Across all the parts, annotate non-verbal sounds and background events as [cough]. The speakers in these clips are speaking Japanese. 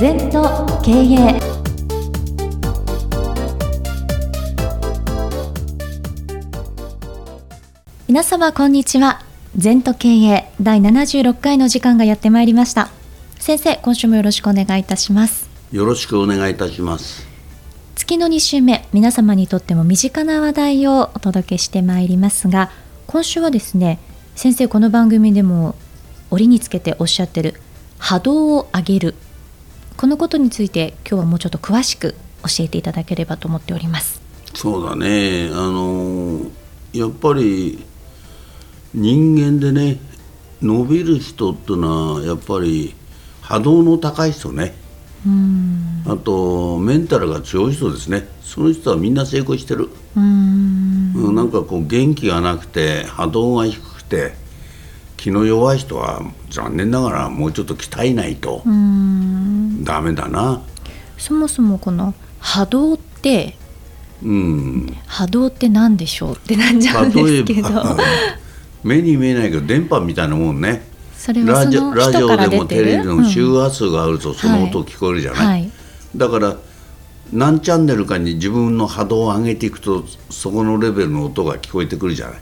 全と経営皆様こんにちは。全と経営第76回の時間がやってまいりました。先生今週もよろしくお願いいたします。よろしくお願いいたします。月の2週目皆様にとっても身近な話題をお届けしてまいりますが今週はですね先生この番組でも折につけておっしゃってる波動を上げるこのことについて今日はもうちょっと詳しく教えていただければと思っております。そうだね。あのやっぱり人間でね伸びる人っていうのはやっぱり波動の高い人ね。あとメンタルが強い人ですね。その人はみんな成功してる。うんなんかこう元気がなくて波動が低くて気の弱い人は残念ながらもうちょっと鍛えないとダメだな。そもそもこの波動ってうん。波動って何でしょうってなんじゃうんですけど。目に見えないけど電波みたいなもんね。ラジオでもテレビでも周波数があるとその音聞こえるじゃない、はい？だから何チャンネルかに自分の波動を上げていくとそこのレベルの音が聞こえてくるじゃない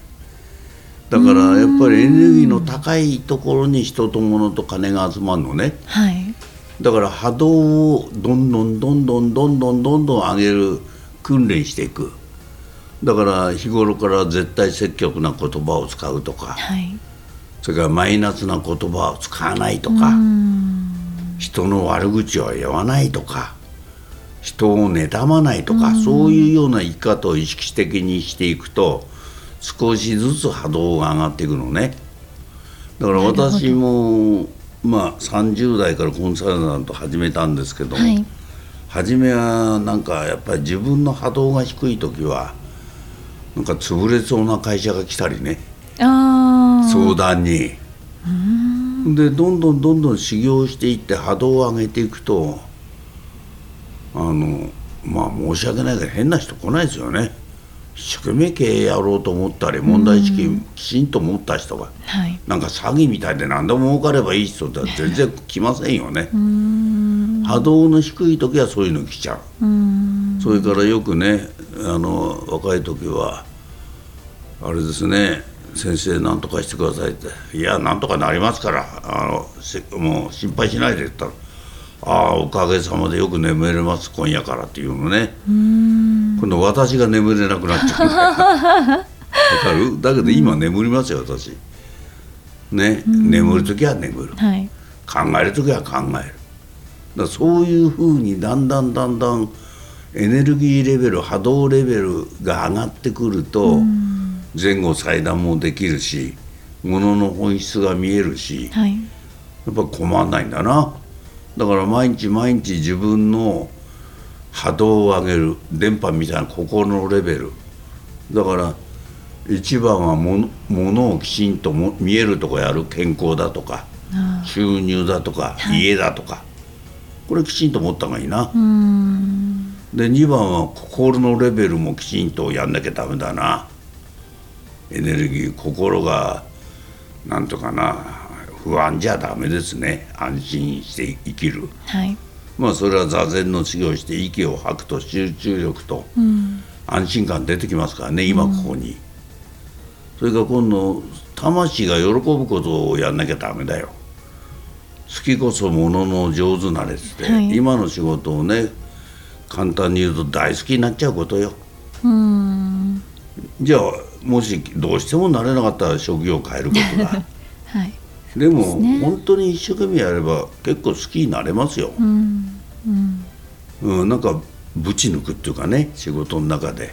だからやっぱりエネルギーの高いところに人と物と金が集まるのね。はい。だから波動をどんどんどんどんどんどんどんどん上げる訓練していくだから日頃から絶対積極な言葉を使うとかはいそれからマイナスな言葉を使わないとか人の悪口を言わないとか人を妬まないとかそういうような生き方を意識的にしていくと少しずつ波動が上がっていくのね。だから私もまあ30代からコンサルタント始めたんですけども、はい。初めはなんかやっぱり自分の波動が低い時はなんか潰れそうな会社が来たりね。相談に。でどんどんどんどん修行していって波動を上げていくとあのまあ申し訳ないけど変な人来ないですよね一生懸命経営やろうと思ったり問題意識きちんと持った人がはい。なんか詐欺みたいで何でも儲かればいい人って全然来ませんよね。波動の低い時はそういうの来ちゃう。それからよくねあの若い時はあれですね先生何とかしてくださいって「いや何とかなりますからあのせもう心配しないで」って言ったら「ああおかげさまでよく眠れます今夜から」っていうのね今度私が眠れなくなっちゃう。んだよわかる？[laughs] だけど今眠りますよ私。ね？眠る時は眠る。はい。考える時は考える。だそういうふうにだんだんだんだんエネルギーレベル波動レベルが上がってくると前後裁断もできるし物の本質が見えるしはい。やっぱ困んないんだな。だから毎日毎日自分の波動を上げる電波みたいな心のレベル。だから一番はものをきちんとも見えるとこやる健康だとかあ収入だとか家だとか、これきちんと持った方がいいな。で2番は心のレベルもきちんとやんなきゃダメだな。エネルギー心がなんとかな不安じゃダメですね。安心して生きる。はいまあそれは座禅の修行して息を吐くと集中力と安心感出てきますからね今ここに、それから今度魂が喜ぶことをやんなきゃダメだよ。好きこそものの上手なれって、はい。今の仕事をね簡単に言うと大好きになっちゃうことよ。うーん。じゃあもしどうしてもなれなかったら職業を変えることだ [laughs] はいでもね。本当に一生懸命やれば結構好きになれますよ、うんうん。うん、なんかぶち抜くっていうかね仕事の中で。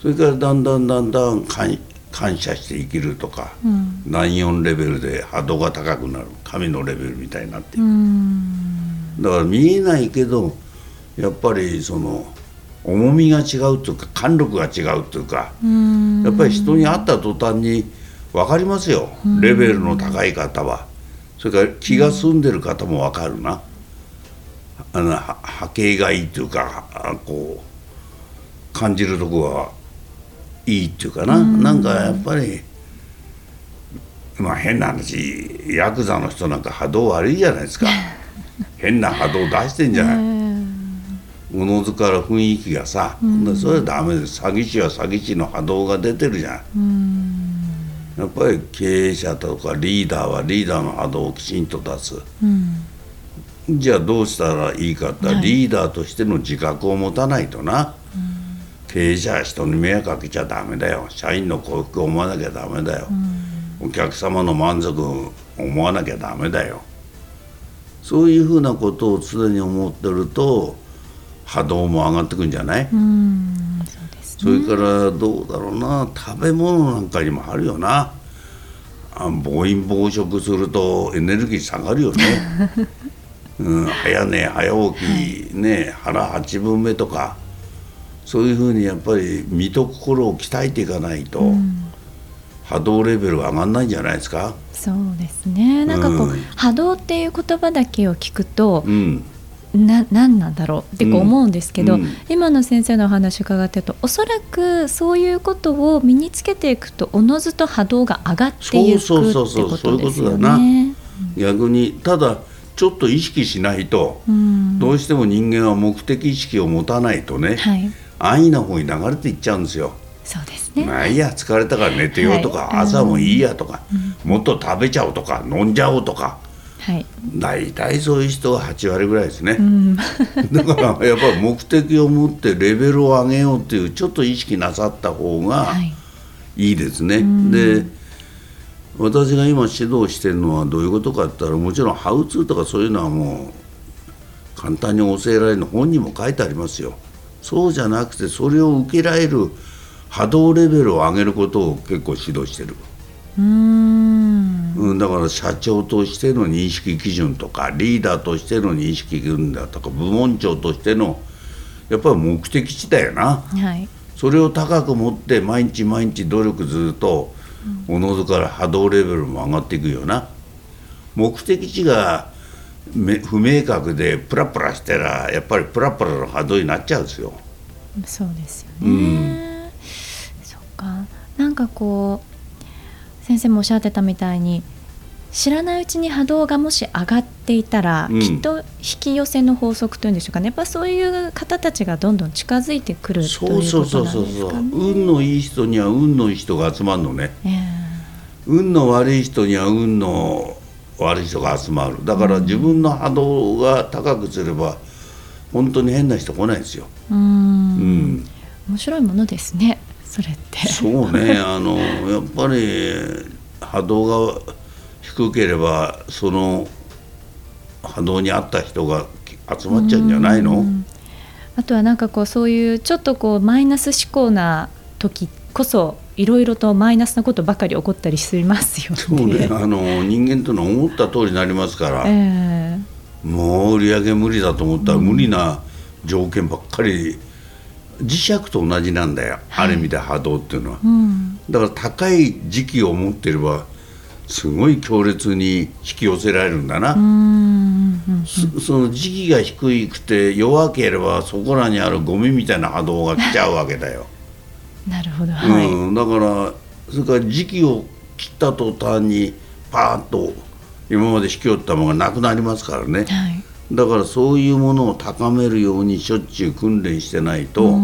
それからだんだんだんだん感感謝して生きるとか、うん。第4レベルで波動が高くなる神のレベルみたいになっていうく、ん。だから見えないけどやっぱりその重みが違うというか貫禄が違うというかうん。やっぱり人に会った途端に分かりますよ。レベルの高い方は。それから気が済んでる方も分かるな。あのは波形がいいというかあこう感じるとこはいいっていうかな。なんかやっぱりまあ変な話ヤクザの人なんか波動悪いじゃないですか。[laughs] 変な波動出してんじゃない。おのずから雰囲気がさ、うん、それはダメです。詐欺師は詐欺師の波動が出てるじゃん、うん、やっぱり経営者とかリーダーはリーダーの波動をきちんと出す、うん、じゃあどうしたらいいかって、はい、リーダーとしての自覚を持たないとな、経営者は人に迷惑かけちゃダメだよ。社員の幸福を思わなきゃダメだよ、お客様の満足を思わなきゃダメだよ。そういうふうなことを常に思ってると波動も上がってくんじゃない？うんそ、ね,、れからどうだろうな。食べ物なんかにもあるよな。あ暴飲暴食するとエネルギー下がるよね、[laughs] うん、早寝早起きね腹八分目とか。そういうふうにやっぱり身と心を鍛えていかないと、うん、波動レベルが上がんないんじゃないですか。そうですね。なんかこう、うん、波動っていう言葉だけを聞くと、うんな何なんだろうって思うんですけど、うん、今の先生のお話伺ってるとおそらくそういうことを身につけていくとおのずと波動が上がっていくってことですよね。逆にただちょっと意識しないと、うん、どうしても人間は目的意識を持たないとね、はい、安易な方に流れていっちゃうんですよ。そうですね。まあいいや疲れたから寝てようとか、はい、朝もいいやとか、うん、もっと食べちゃおうとか飲んじゃおうとか。はい、大体そういう人は8割ぐらいですね、うん、[laughs] だからやっぱり目的を持ってレベルを上げようっていうちょっと意識なさった方がいいですね。はい、で私が今指導してるのはどういうことかって言ったらもちろんハウツーとかそういうのはもう簡単に教えられるの本にも書いてありますよ。そうじゃなくてそれを受けられる波動レベルを上げることを結構指導してる。うん。だから社長としての認識基準とかリーダーとしての認識基準だとか部門長としてのやっぱり目的地だよな、はい、それを高く持って毎日毎日努力すると、おのずから波動レベルも上がっていくよな。目的地が不明確でプラプラしてらやっぱりプラプラの波動になっちゃうんですよ。そうですよね、うん、そっか。なんかこう先生もおっしゃってたみたいに知らないうちに波動がもし上がっていたら、うん、きっと引き寄せの法則というんでしょうかね。やっぱそういう方たちがどんどん近づいてくるということなんですか、ね、そうそうそうそう運のいい人には運のいい人が集まるのね、えー、運の悪い人には運の悪い人が集まる。だから自分の波動が高くすれば本当に変な人来ないですよ。うん、うん、面白いものですねそれって。そうね [laughs] あのやっぱり波動が低ければその波動に合った人が集まっちゃうんじゃないの？あとはなんかこうそういうちょっとこうマイナス思考な時こそいろいろとマイナスなことばかり起こったりしますよね。そうねあの人間というのは思った通りになりますから、えー、もう売り上げ無理だと思ったら無理な条件ばっかり磁石と同じなんだよ、はい、ある意味で波動っていうのは、うん、だから高い時期を持ってればすごい強烈に引き寄せられるんだな、その時期が低くて弱ければそこらにあるゴミみたいな波動が来ちゃうわけだよ。[laughs] なるほど、はい、うん、だからそれから時期を切った途端にパーッと今まで引き寄ったものがなくなりますからね、はいだからそういうものを高めるようにしょっちゅう訓練してないと、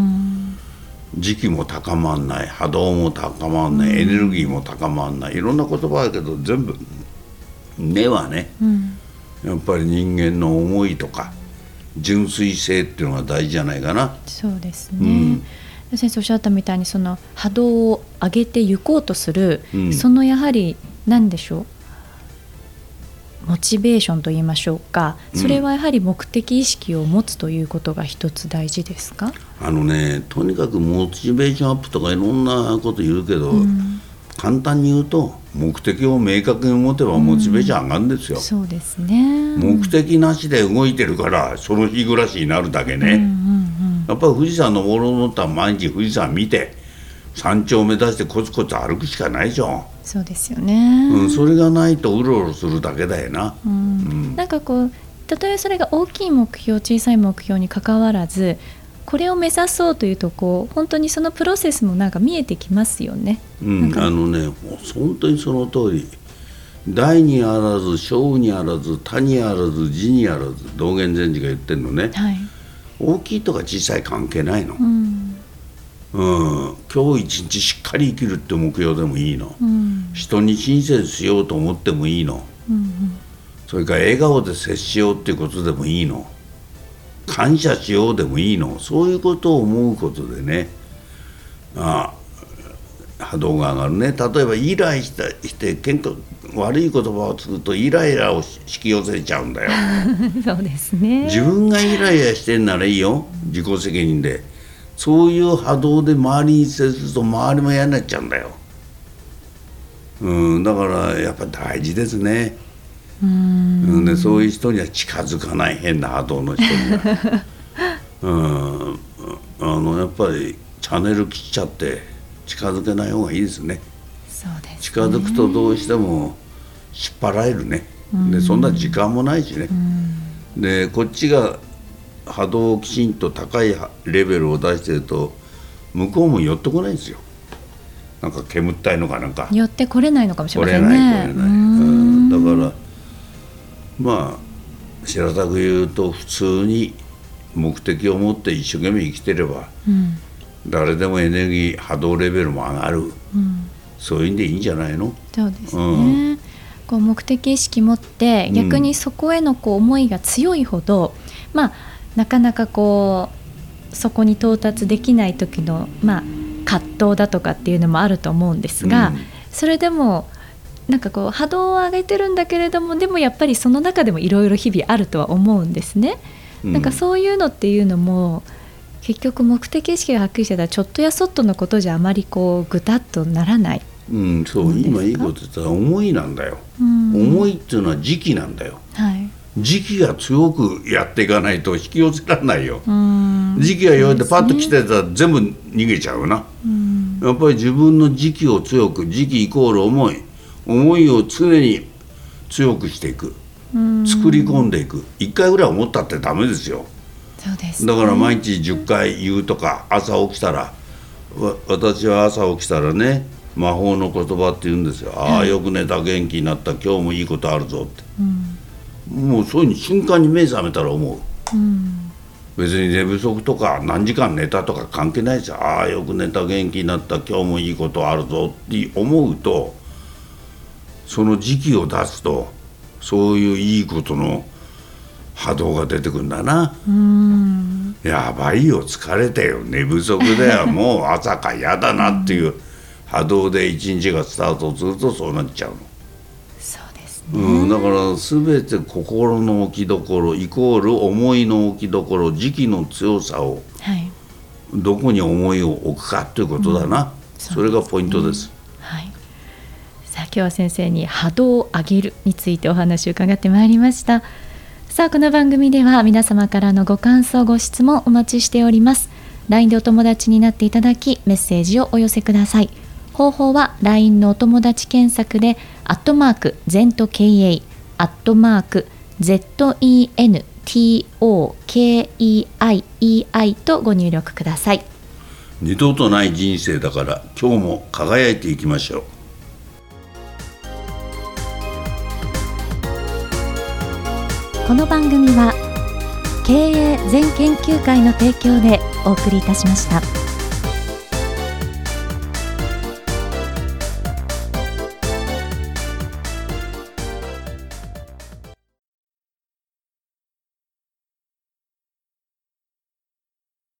時期も高まんない波動も高まんない、エネルギーも高まんないいろんな言葉だけど全部根はね、うん、やっぱり人間の思いとか純粋性っていうのが大事じゃないかな。そうですね、うん、先生おっしゃったみたいにその波動を上げていこうとする、うん、そのやはり何でしょう？モチベーションと言いましょうか。それはやはり目的意識を持つということが一つ大事ですか、あのねとにかくモチベーションアップとかいろんなこと言うけど、うん、簡単に言うと目的を明確に持てばモチベーション上がるんですよ、うん、そうですね。目的なしで動いてるからその日暮らしになるだけね、うんうんうん、やっぱり富士山登ろうと思ったら毎日富士山見て山頂を目指してコツコツ歩くしかないじゃん。そうですよね、うん、それがないとうろうろするだけだよな、うん、うん、なんかこうたとえそれが大きい目標小さい目標にかかわらずこれを目指そうというとこう本当にそのプロセスもなんか見えてきますよね。うん、あのね本当にその通り。大にあらず小にあらず他にあらず字にあらず道元禅師が言ってるのね、はい、大きいとか小さい関係ないの、うん、うん、今日一日しっかり生きるって目標でもいいの、うん、人に親切しようと思ってもいいの、うんうん、それから笑顔で接しようっていうことでもいいの。感謝しようでもいいの。そういうことを思うことでね。あ波動が上がるね。例えばイライしたして喧嘩悪い言葉をつくとイライラを引き寄せちゃうんだよ。[laughs] そうですね。自分がイライラしてんならいいよ。自己責任でそういう波動で周りに接すると周りも嫌になっちゃうんだよ。うんだからやっぱ大事ですね。うん。でそういう人には近づかない変な波動の人には。[laughs] うん。あのやっぱりチャンネル切っちゃって近づけない方がいいですね。そうです、ね、近づくとどうしても引っ張られるね。でそんな時間もないしね。でこっちが波動をきちんと高いレベルを出してると向こうも寄ってこないんですよ。なんか煙ったいのかなんか。寄ってこれないのかもしれませんね。来れないだからまあ白田く言うと普通に目的を持って一生懸命生きてれば、うん、誰でもエネルギー波動レベルも上がる、うん、そういうんでいいんじゃないの？そうですね、うん、こう目的意識持って逆にそこへのこう思いが強いほど、うん、まあなかなかこうそこに到達できない時のまあ葛藤だとかっていうのもあると思うんですが、それでもなんかこう波動を上げてるんだけれどもでもやっぱりその中でもいろいろ日々あるとは思うんですね。なんかそういうのっていうのも結局目的意識がはっきりしてたらちょっとやそっとのことじゃあまりこうぐたっとならない。うん、そう今いいこと言ったら思いなんだよ、うん、思いっていうのは時期なんだよ、はい、時期が強くやっていかないと引き寄せられないよ、時期が弱いてパッと来てたら全部逃げちゃうな、うん、やっぱり自分の時期を強く時期イコール思い思いを常に強くしていく、作り込んでいく。一回ぐらい思ったってダメですよ。そうです、ね、だから毎日10回言うとか朝起きたら私は朝起きたらね魔法の言葉って言うんですよ、ああよく寝た元気になった今日もいいことあるぞって、うん、もうそういうに瞬間に目覚めたら思う、うん、別に寝不足とか何時間寝たとか関係ないですよ。ああよく寝た元気になった。今日もいいことあるぞって思うとその時期を出すとそういういいことの波動が出てくるんだな。やばいよ疲れてよ。寝不足だよ。[laughs] もう朝か嫌だなっていう波動で一日がスタートするとそうなっちゃうの。うん、だから全て心の置きどころイコール思いの置きどころ時期の強さを、はい、どこに思いを置くかということだな、うん。そね、それがポイントです。はい、さあ今日は先生に波動を上げるについてお話を伺ってまいりました。さあこの番組では皆様からのご感想ご質問お待ちしております。LINE でお友達になっていただきメッセージをお寄せください。方法は LINE のお友達検索でアットマーク ZENTOKEI アットマーク ZENTOKEIEI とご入力ください二度とない人生だから今日も輝いていきましょうこの番組は経営全研究会の提供でお送りいたしました。